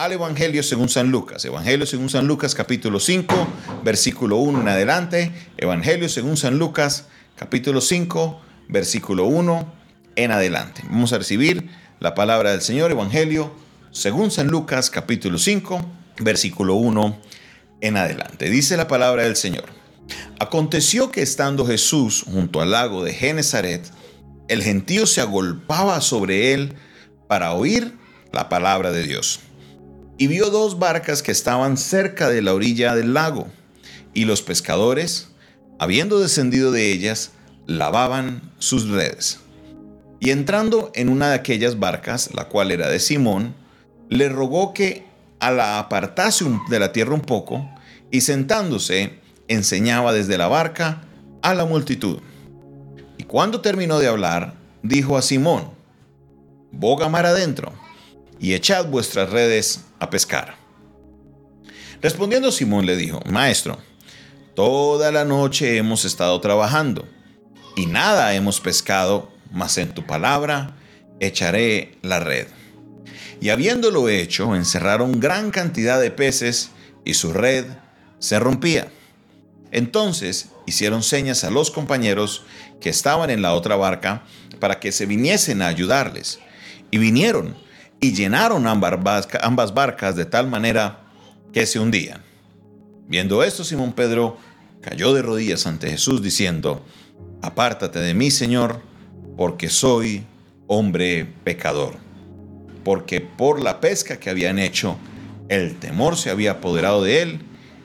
al Evangelio según San Lucas. Evangelio según San Lucas capítulo 5, versículo 1 en adelante. Evangelio según San Lucas capítulo 5, versículo 1 en adelante. Vamos a recibir la palabra del Señor, Evangelio según San Lucas capítulo 5, versículo 1 en adelante. Dice la palabra del Señor. Aconteció que estando Jesús junto al lago de Genezaret, el gentío se agolpaba sobre él para oír la palabra de Dios y vio dos barcas que estaban cerca de la orilla del lago, y los pescadores, habiendo descendido de ellas, lavaban sus redes. Y entrando en una de aquellas barcas, la cual era de Simón, le rogó que a la apartase de la tierra un poco, y sentándose, enseñaba desde la barca a la multitud. Y cuando terminó de hablar, dijo a Simón, boga mar adentro y echad vuestras redes a pescar. Respondiendo Simón le dijo, Maestro, toda la noche hemos estado trabajando y nada hemos pescado, mas en tu palabra echaré la red. Y habiéndolo hecho, encerraron gran cantidad de peces y su red se rompía. Entonces hicieron señas a los compañeros que estaban en la otra barca para que se viniesen a ayudarles. Y vinieron y llenaron ambas barcas de tal manera que se hundían. Viendo esto, Simón Pedro cayó de rodillas ante Jesús diciendo, Apártate de mí, Señor, porque soy hombre pecador. Porque por la pesca que habían hecho, el temor se había apoderado de él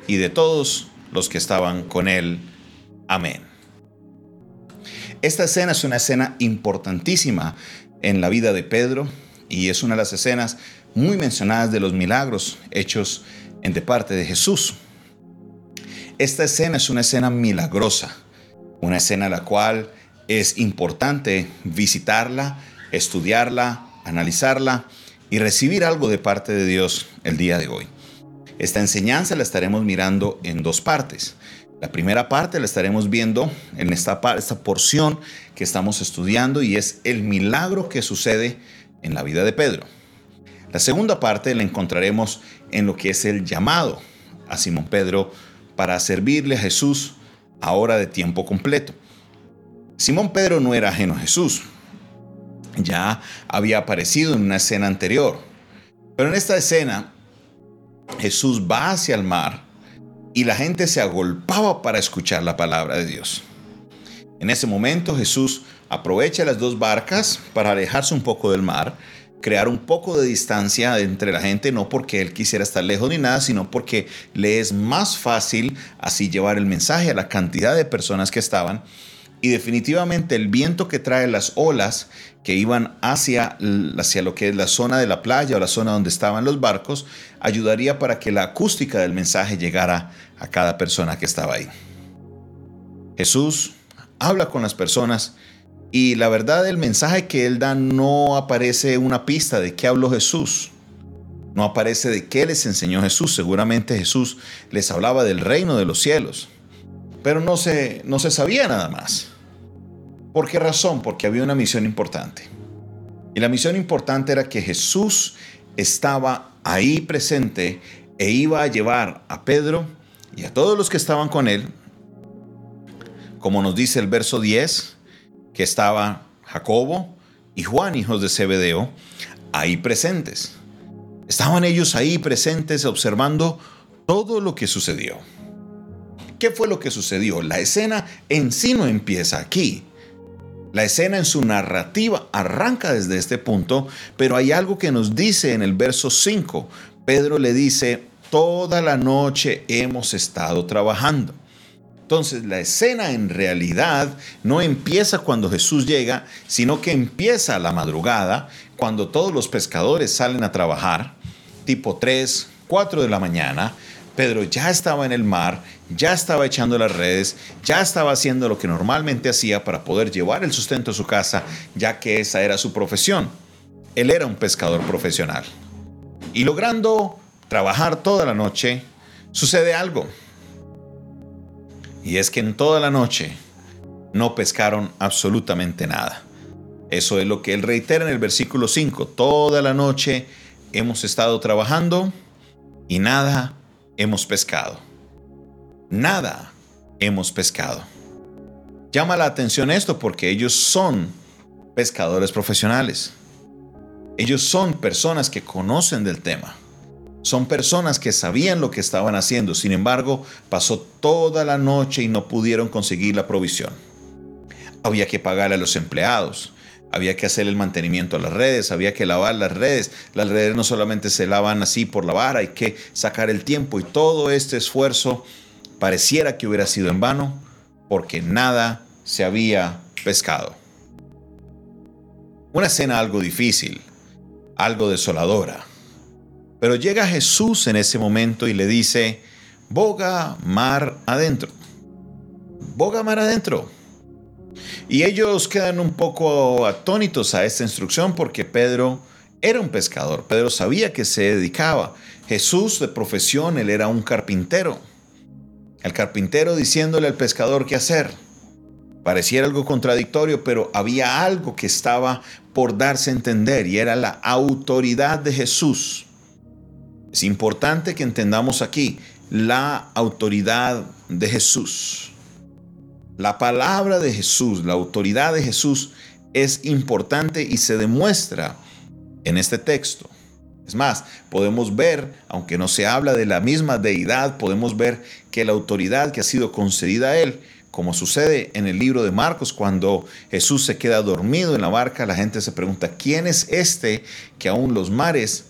y de todos los que estaban con él. Amén. Esta escena es una escena importantísima en la vida de Pedro y es una de las escenas muy mencionadas de los milagros hechos en de parte de Jesús. Esta escena es una escena milagrosa, una escena la cual es importante visitarla, estudiarla, analizarla y recibir algo de parte de Dios el día de hoy. Esta enseñanza la estaremos mirando en dos partes. La primera parte la estaremos viendo en esta, esta porción que estamos estudiando y es el milagro que sucede en la vida de Pedro. La segunda parte la encontraremos en lo que es el llamado a Simón Pedro para servirle a Jesús ahora de tiempo completo. Simón Pedro no era ajeno a Jesús, ya había aparecido en una escena anterior, pero en esta escena Jesús va hacia el mar y la gente se agolpaba para escuchar la palabra de Dios. En ese momento Jesús aprovecha las dos barcas para alejarse un poco del mar, crear un poco de distancia entre la gente, no porque él quisiera estar lejos ni nada, sino porque le es más fácil así llevar el mensaje a la cantidad de personas que estaban. Y definitivamente el viento que trae las olas que iban hacia, hacia lo que es la zona de la playa o la zona donde estaban los barcos, ayudaría para que la acústica del mensaje llegara a cada persona que estaba ahí. Jesús habla con las personas y la verdad, el mensaje que él da no aparece una pista de qué habló Jesús. No aparece de qué les enseñó Jesús. Seguramente Jesús les hablaba del reino de los cielos. Pero no se, no se sabía nada más. ¿Por qué razón? Porque había una misión importante. Y la misión importante era que Jesús estaba ahí presente e iba a llevar a Pedro y a todos los que estaban con él, como nos dice el verso 10, que estaba Jacobo y Juan, hijos de Zebedeo, ahí presentes. Estaban ellos ahí presentes observando todo lo que sucedió. ¿Qué fue lo que sucedió? La escena en sí no empieza aquí. La escena en su narrativa arranca desde este punto, pero hay algo que nos dice en el verso 5. Pedro le dice, toda la noche hemos estado trabajando. Entonces la escena en realidad no empieza cuando Jesús llega, sino que empieza a la madrugada, cuando todos los pescadores salen a trabajar, tipo 3, 4 de la mañana. Pedro ya estaba en el mar, ya estaba echando las redes, ya estaba haciendo lo que normalmente hacía para poder llevar el sustento a su casa, ya que esa era su profesión. Él era un pescador profesional. Y logrando trabajar toda la noche, sucede algo y es que en toda la noche no pescaron absolutamente nada. Eso es lo que él reitera en el versículo 5. Toda la noche hemos estado trabajando y nada hemos pescado. Nada hemos pescado. Llama la atención esto porque ellos son pescadores profesionales. Ellos son personas que conocen del tema. Son personas que sabían lo que estaban haciendo. Sin embargo, pasó toda la noche y no pudieron conseguir la provisión. Había que pagarle a los empleados. Había que hacer el mantenimiento a las redes, había que lavar las redes. Las redes no solamente se lavan así por lavar, hay que sacar el tiempo y todo este esfuerzo pareciera que hubiera sido en vano porque nada se había pescado. Una escena algo difícil, algo desoladora. Pero llega Jesús en ese momento y le dice, boga mar adentro. Boga mar adentro. Y ellos quedan un poco atónitos a esta instrucción porque Pedro era un pescador. Pedro sabía que se dedicaba. Jesús de profesión, él era un carpintero. El carpintero diciéndole al pescador qué hacer. Pareciera algo contradictorio, pero había algo que estaba por darse a entender y era la autoridad de Jesús. Es importante que entendamos aquí la autoridad de Jesús. La palabra de Jesús, la autoridad de Jesús es importante y se demuestra en este texto. Es más, podemos ver, aunque no se habla de la misma deidad, podemos ver que la autoridad que ha sido concedida a él como sucede en el libro de Marcos, cuando Jesús se queda dormido en la barca, la gente se pregunta, ¿quién es este que aún los mares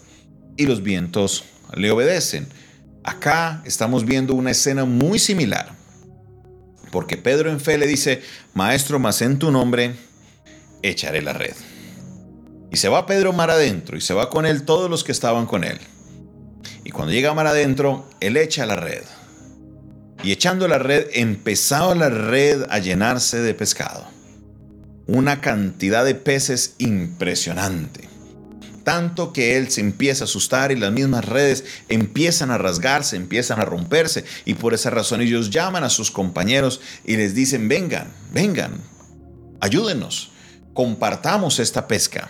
y los vientos le obedecen? Acá estamos viendo una escena muy similar, porque Pedro en fe le dice, Maestro, más en tu nombre echaré la red. Y se va Pedro mar adentro y se va con él todos los que estaban con él. Y cuando llega mar adentro, él echa la red. Y echando la red, empezaba la red a llenarse de pescado. Una cantidad de peces impresionante. Tanto que él se empieza a asustar y las mismas redes empiezan a rasgarse, empiezan a romperse. Y por esa razón ellos llaman a sus compañeros y les dicen, vengan, vengan, ayúdenos, compartamos esta pesca.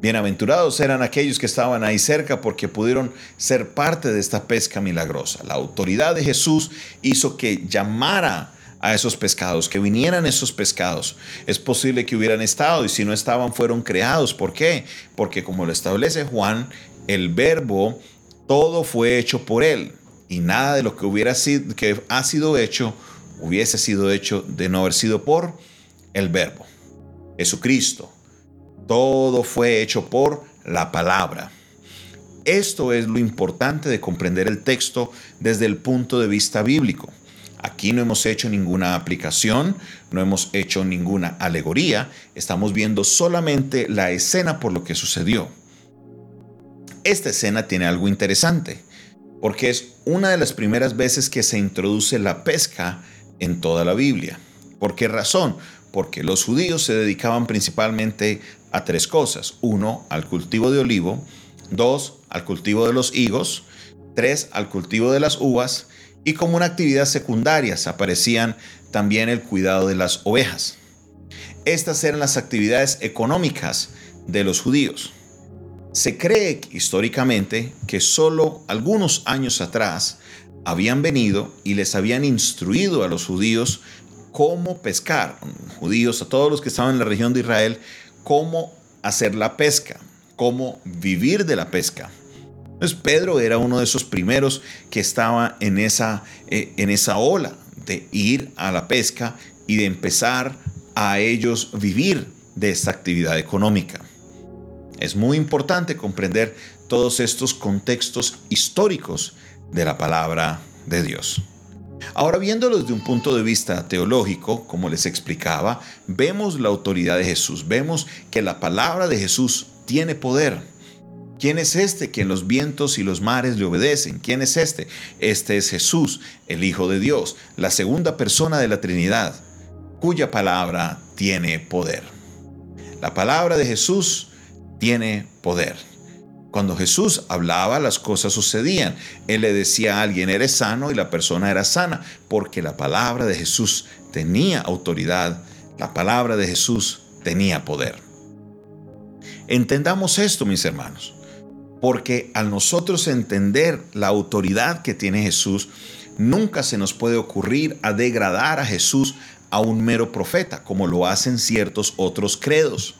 Bienaventurados eran aquellos que estaban ahí cerca porque pudieron ser parte de esta pesca milagrosa. La autoridad de Jesús hizo que llamara a esos pescados, que vinieran esos pescados. Es posible que hubieran estado y si no estaban fueron creados. ¿Por qué? Porque como lo establece Juan, el verbo, todo fue hecho por él y nada de lo que hubiera sido, que ha sido hecho, hubiese sido hecho de no haber sido por el verbo. Jesucristo todo fue hecho por la palabra. Esto es lo importante de comprender el texto desde el punto de vista bíblico. Aquí no hemos hecho ninguna aplicación, no hemos hecho ninguna alegoría, estamos viendo solamente la escena por lo que sucedió. Esta escena tiene algo interesante, porque es una de las primeras veces que se introduce la pesca en toda la Biblia. ¿Por qué razón? Porque los judíos se dedicaban principalmente a tres cosas. Uno, al cultivo de olivo. Dos, al cultivo de los higos. Tres, al cultivo de las uvas. Y como una actividad secundaria aparecían también el cuidado de las ovejas. Estas eran las actividades económicas de los judíos. Se cree históricamente que solo algunos años atrás habían venido y les habían instruido a los judíos cómo pescar, judíos, a todos los que estaban en la región de Israel, cómo hacer la pesca, cómo vivir de la pesca. Entonces Pedro era uno de esos primeros que estaba en esa, eh, en esa ola de ir a la pesca y de empezar a ellos vivir de esta actividad económica. Es muy importante comprender todos estos contextos históricos de la palabra de Dios. Ahora viéndolo desde un punto de vista teológico, como les explicaba, vemos la autoridad de Jesús, vemos que la palabra de Jesús tiene poder. ¿Quién es este que en los vientos y los mares le obedecen? ¿Quién es este? Este es Jesús, el Hijo de Dios, la segunda persona de la Trinidad, cuya palabra tiene poder. La palabra de Jesús tiene poder. Cuando Jesús hablaba, las cosas sucedían. Él le decía a alguien, eres sano, y la persona era sana, porque la palabra de Jesús tenía autoridad, la palabra de Jesús tenía poder. Entendamos esto, mis hermanos. Porque al nosotros entender la autoridad que tiene Jesús, nunca se nos puede ocurrir a degradar a Jesús a un mero profeta, como lo hacen ciertos otros credos.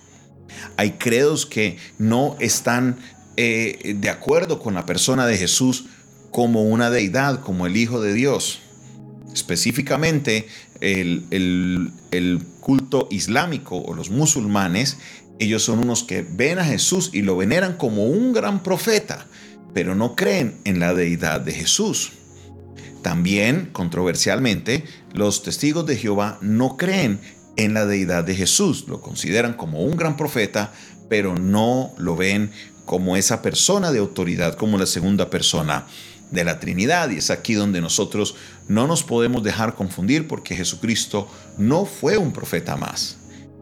Hay credos que no están eh, de acuerdo con la persona de Jesús como una deidad, como el Hijo de Dios. Específicamente, el, el culto islámico o los musulmanes, ellos son unos que ven a Jesús y lo veneran como un gran profeta, pero no creen en la deidad de Jesús. También, controversialmente, los testigos de Jehová no creen en la deidad de Jesús, lo consideran como un gran profeta, pero no lo ven como esa persona de autoridad, como la segunda persona de la Trinidad. Y es aquí donde nosotros no nos podemos dejar confundir porque Jesucristo no fue un profeta más.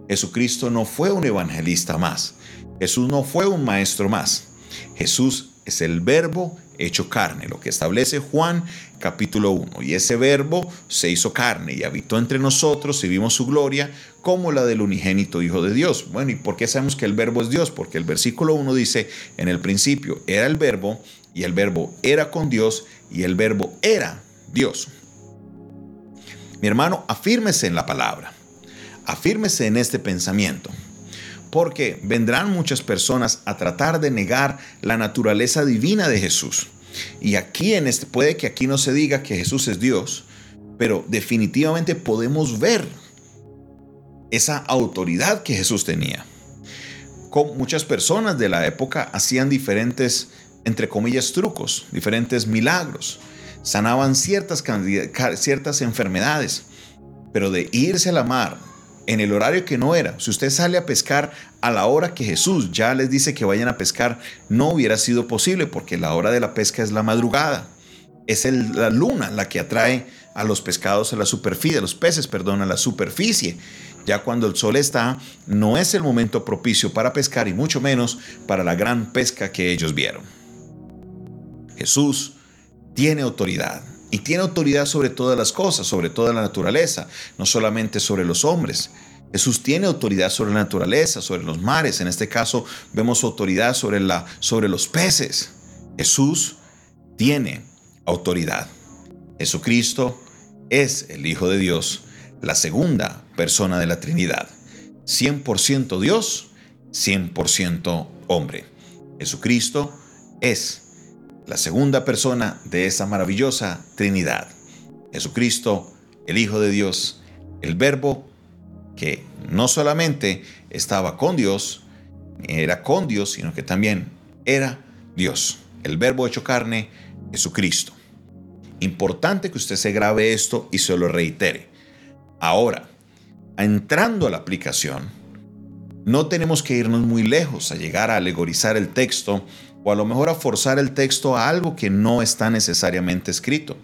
Jesucristo no fue un evangelista más. Jesús no fue un maestro más. Jesús es el verbo hecho carne, lo que establece Juan capítulo 1. Y ese verbo se hizo carne y habitó entre nosotros y vimos su gloria como la del unigénito Hijo de Dios. Bueno, ¿y por qué sabemos que el verbo es Dios? Porque el versículo 1 dice, en el principio era el verbo y el verbo era con Dios y el verbo era Dios. Mi hermano, afírmese en la palabra, afírmese en este pensamiento porque vendrán muchas personas a tratar de negar la naturaleza divina de Jesús. Y aquí en este puede que aquí no se diga que Jesús es Dios, pero definitivamente podemos ver esa autoridad que Jesús tenía. Con muchas personas de la época hacían diferentes entre comillas trucos, diferentes milagros, sanaban ciertas ciertas enfermedades, pero de irse a la mar, en el horario que no era. Si usted sale a pescar a la hora que Jesús ya les dice que vayan a pescar, no hubiera sido posible porque la hora de la pesca es la madrugada. Es la luna la que atrae a los pescados a la superficie, a los peces, perdón, a la superficie. Ya cuando el sol está, no es el momento propicio para pescar y mucho menos para la gran pesca que ellos vieron. Jesús tiene autoridad y tiene autoridad sobre todas las cosas, sobre toda la naturaleza, no solamente sobre los hombres. Jesús tiene autoridad sobre la naturaleza, sobre los mares. En este caso vemos autoridad sobre, la, sobre los peces. Jesús tiene autoridad. Jesucristo es el Hijo de Dios, la segunda persona de la Trinidad. 100% Dios, 100% hombre. Jesucristo es la segunda persona de esa maravillosa Trinidad. Jesucristo, el Hijo de Dios, el Verbo que no solamente estaba con Dios, era con Dios, sino que también era Dios. El Verbo hecho carne, Jesucristo. Importante que usted se grabe esto y se lo reitere. Ahora, entrando a la aplicación, no tenemos que irnos muy lejos a llegar a alegorizar el texto o a lo mejor a forzar el texto a algo que no está necesariamente escrito.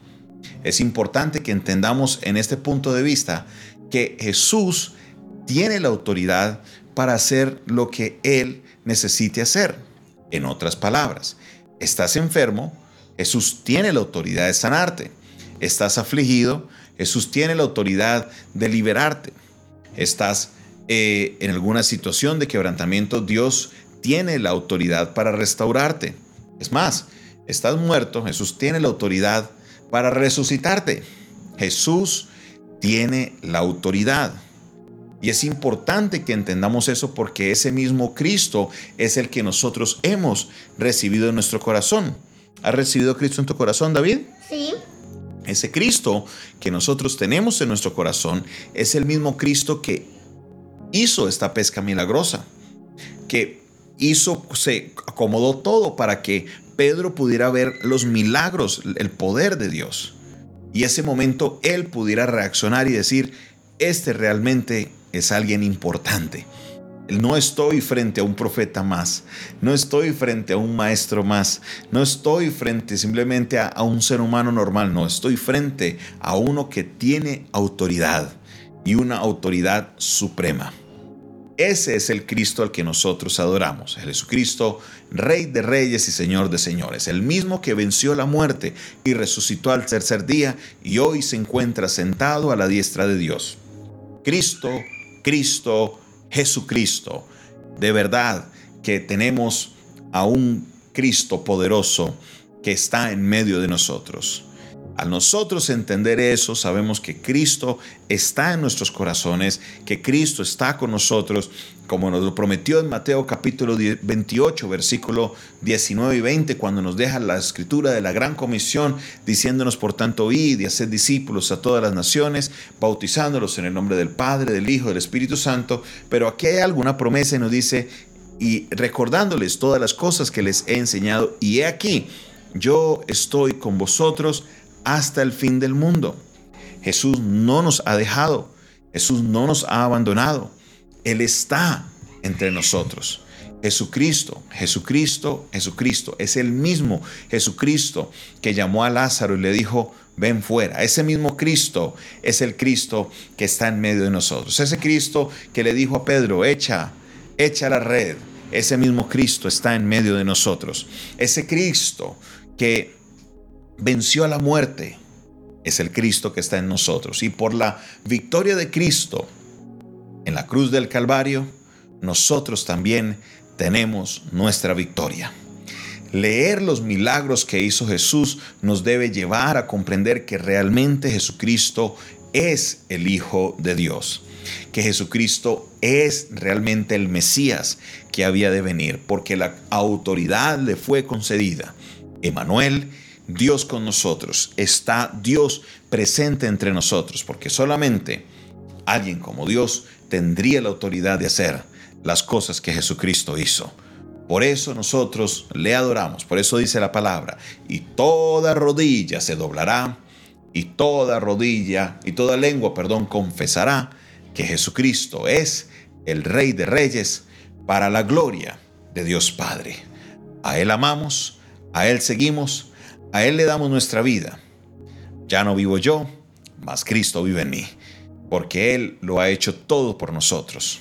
Es importante que entendamos en este punto de vista que Jesús tiene la autoridad para hacer lo que Él necesite hacer. En otras palabras, estás enfermo, Jesús tiene la autoridad de sanarte. Estás afligido, Jesús tiene la autoridad de liberarte. Estás eh, en alguna situación de quebrantamiento, Dios tiene la autoridad para restaurarte. Es más, estás muerto, Jesús tiene la autoridad para resucitarte. Jesús tiene la autoridad. Y es importante que entendamos eso porque ese mismo Cristo es el que nosotros hemos recibido en nuestro corazón. ¿Has recibido Cristo en tu corazón, David? Sí. Ese Cristo que nosotros tenemos en nuestro corazón es el mismo Cristo que hizo esta pesca milagrosa, que hizo, se acomodó todo para que Pedro pudiera ver los milagros, el poder de Dios. Y ese momento él pudiera reaccionar y decir, este realmente es alguien importante. No estoy frente a un profeta más, no estoy frente a un maestro más, no estoy frente simplemente a, a un ser humano normal, no, estoy frente a uno que tiene autoridad y una autoridad suprema. Ese es el Cristo al que nosotros adoramos, Jesucristo, Rey de Reyes y Señor de Señores, el mismo que venció la muerte y resucitó al tercer día y hoy se encuentra sentado a la diestra de Dios. Cristo, Cristo, Jesucristo. De verdad que tenemos a un Cristo poderoso que está en medio de nosotros. Al nosotros entender eso, sabemos que Cristo está en nuestros corazones, que Cristo está con nosotros, como nos lo prometió en Mateo capítulo 28, versículo 19 y 20, cuando nos deja la escritura de la gran comisión, diciéndonos, por tanto, id y haced discípulos a todas las naciones, bautizándolos en el nombre del Padre, del Hijo, del Espíritu Santo. Pero aquí hay alguna promesa y nos dice, y recordándoles todas las cosas que les he enseñado, y he aquí, yo estoy con vosotros hasta el fin del mundo. Jesús no nos ha dejado, Jesús no nos ha abandonado, Él está entre nosotros. Jesucristo, Jesucristo, Jesucristo, es el mismo Jesucristo que llamó a Lázaro y le dijo, ven fuera. Ese mismo Cristo es el Cristo que está en medio de nosotros. Ese Cristo que le dijo a Pedro, echa, echa la red. Ese mismo Cristo está en medio de nosotros. Ese Cristo que venció a la muerte es el Cristo que está en nosotros. Y por la victoria de Cristo en la cruz del Calvario, nosotros también tenemos nuestra victoria. Leer los milagros que hizo Jesús nos debe llevar a comprender que realmente Jesucristo es el Hijo de Dios, que Jesucristo es realmente el Mesías que había de venir, porque la autoridad le fue concedida. Emanuel Dios con nosotros, está Dios presente entre nosotros, porque solamente alguien como Dios tendría la autoridad de hacer las cosas que Jesucristo hizo. Por eso nosotros le adoramos, por eso dice la palabra, y toda rodilla se doblará, y toda rodilla, y toda lengua, perdón, confesará que Jesucristo es el Rey de Reyes para la gloria de Dios Padre. A Él amamos, a Él seguimos, a Él le damos nuestra vida. Ya no vivo yo, mas Cristo vive en mí, porque Él lo ha hecho todo por nosotros.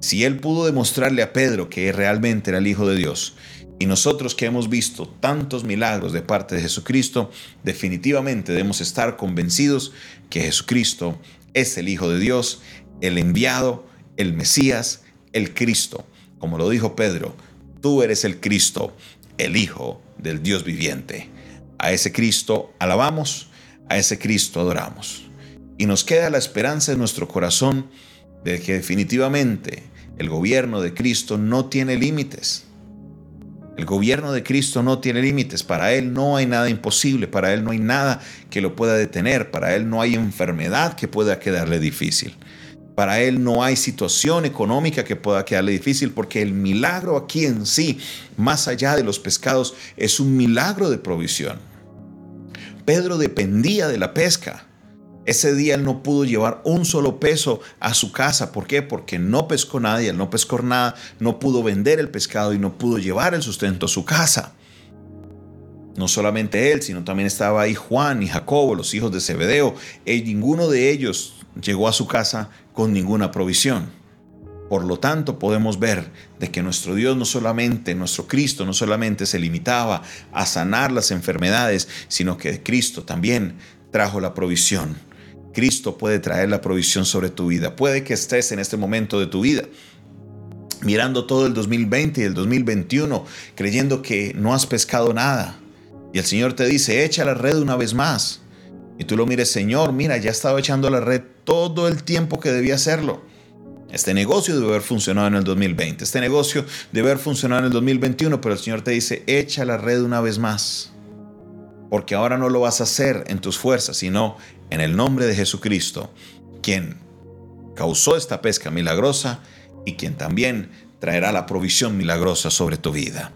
Si Él pudo demostrarle a Pedro que realmente era el Hijo de Dios, y nosotros que hemos visto tantos milagros de parte de Jesucristo, definitivamente debemos estar convencidos que Jesucristo es el Hijo de Dios, el enviado, el Mesías, el Cristo. Como lo dijo Pedro, tú eres el Cristo, el Hijo del Dios viviente. A ese Cristo alabamos, a ese Cristo adoramos. Y nos queda la esperanza en nuestro corazón de que definitivamente el gobierno de Cristo no tiene límites. El gobierno de Cristo no tiene límites. Para Él no hay nada imposible. Para Él no hay nada que lo pueda detener. Para Él no hay enfermedad que pueda quedarle difícil. Para Él no hay situación económica que pueda quedarle difícil porque el milagro aquí en sí, más allá de los pescados, es un milagro de provisión. Pedro dependía de la pesca. Ese día él no pudo llevar un solo peso a su casa. ¿Por qué? Porque no pescó nada y al no pescó nada no pudo vender el pescado y no pudo llevar el sustento a su casa. No solamente él, sino también estaba ahí Juan y Jacobo, los hijos de Zebedeo. Y ninguno de ellos llegó a su casa con ninguna provisión. Por lo tanto, podemos ver de que nuestro Dios no solamente, nuestro Cristo no solamente se limitaba a sanar las enfermedades, sino que Cristo también trajo la provisión. Cristo puede traer la provisión sobre tu vida. Puede que estés en este momento de tu vida mirando todo el 2020 y el 2021, creyendo que no has pescado nada. Y el Señor te dice, echa la red una vez más. Y tú lo mires, Señor, mira, ya he estado echando la red todo el tiempo que debía hacerlo. Este negocio debe haber funcionado en el 2020, este negocio debe haber funcionado en el 2021, pero el Señor te dice, echa la red una vez más. Porque ahora no lo vas a hacer en tus fuerzas, sino en el nombre de Jesucristo, quien causó esta pesca milagrosa y quien también traerá la provisión milagrosa sobre tu vida.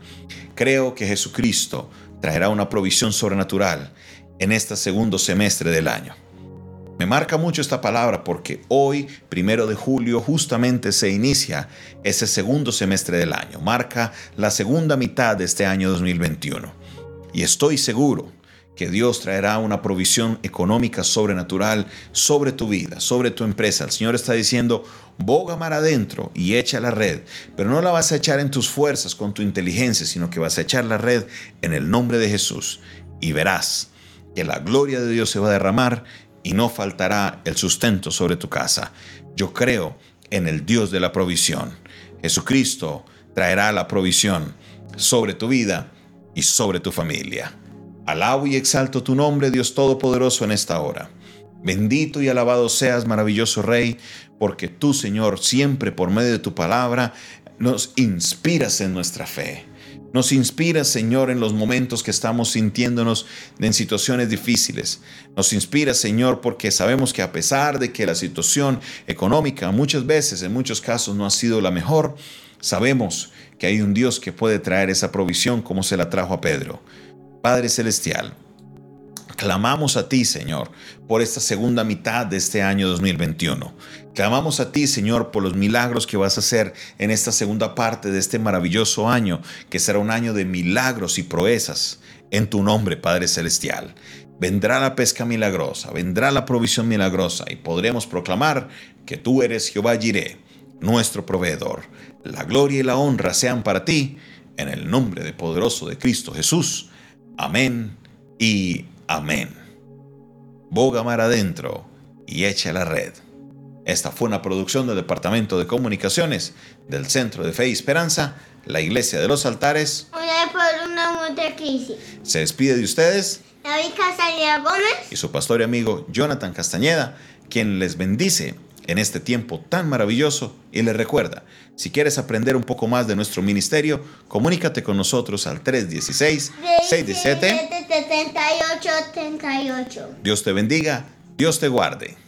Creo que Jesucristo traerá una provisión sobrenatural en este segundo semestre del año. Me marca mucho esta palabra porque hoy, primero de julio, justamente se inicia ese segundo semestre del año. Marca la segunda mitad de este año 2021. Y estoy seguro que Dios traerá una provisión económica sobrenatural sobre tu vida, sobre tu empresa. El Señor está diciendo, boga mar adentro y echa la red, pero no la vas a echar en tus fuerzas, con tu inteligencia, sino que vas a echar la red en el nombre de Jesús y verás que la gloria de Dios se va a derramar y no faltará el sustento sobre tu casa. Yo creo en el Dios de la provisión. Jesucristo traerá la provisión sobre tu vida y sobre tu familia. Alabo y exalto tu nombre, Dios Todopoderoso, en esta hora. Bendito y alabado seas, maravilloso Rey, porque tú, Señor, siempre por medio de tu palabra, nos inspiras en nuestra fe. Nos inspiras, Señor, en los momentos que estamos sintiéndonos en situaciones difíciles. Nos inspira, Señor, porque sabemos que a pesar de que la situación económica muchas veces, en muchos casos, no ha sido la mejor, sabemos que hay un Dios que puede traer esa provisión como se la trajo a Pedro. Padre Celestial, Clamamos a ti, Señor, por esta segunda mitad de este año 2021. Clamamos a ti, Señor, por los milagros que vas a hacer en esta segunda parte de este maravilloso año, que será un año de milagros y proezas. En tu nombre, Padre Celestial. Vendrá la pesca milagrosa, vendrá la provisión milagrosa y podremos proclamar que tú eres Jehová Jireh, nuestro proveedor. La gloria y la honra sean para ti, en el nombre de poderoso de Cristo Jesús. Amén y Amén. Boga mar adentro y echa la red. Esta fue una producción del Departamento de Comunicaciones del Centro de Fe y Esperanza, la Iglesia de los Altares. Se despide de ustedes. David Castañeda Gómez. Y su pastor y amigo Jonathan Castañeda, quien les bendice en este tiempo tan maravilloso y les recuerda, si quieres aprender un poco más de nuestro ministerio, comunícate con nosotros al 316-617. Dios te bendiga, Dios te guarde.